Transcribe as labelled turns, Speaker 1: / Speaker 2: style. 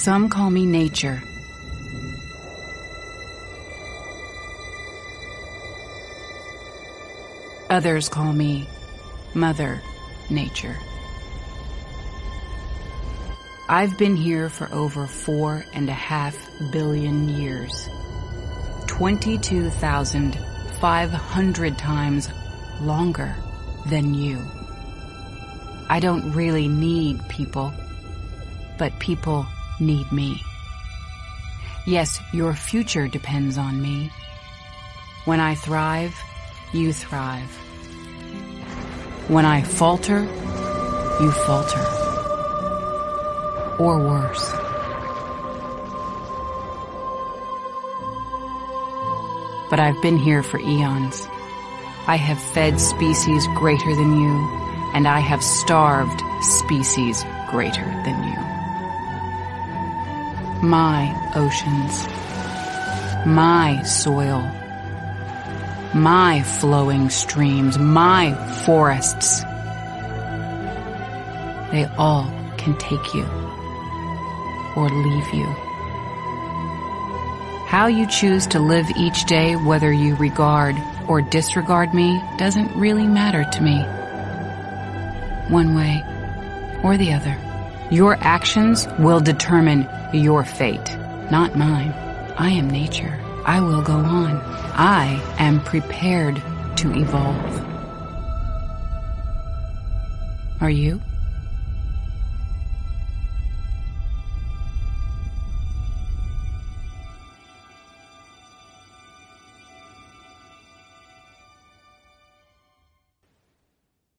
Speaker 1: Some call me nature. Others call me Mother Nature. I've been here for over four and a half billion years. 22,500 times longer than you. I don't really need people, but people need me. Yes, your future depends on me. When I thrive, you thrive. When I falter, you falter. Or worse. But I've been here for eons. I have fed species greater than you, and I have starved species greater than you. My oceans, my soil, my flowing streams, my forests, they all can take you or leave you. How you choose to live each day, whether you regard or disregard me, doesn't really matter to me. One way or the other. Your actions will determine your fate, not mine. I am nature. I will go on. I am prepared to evolve. Are you?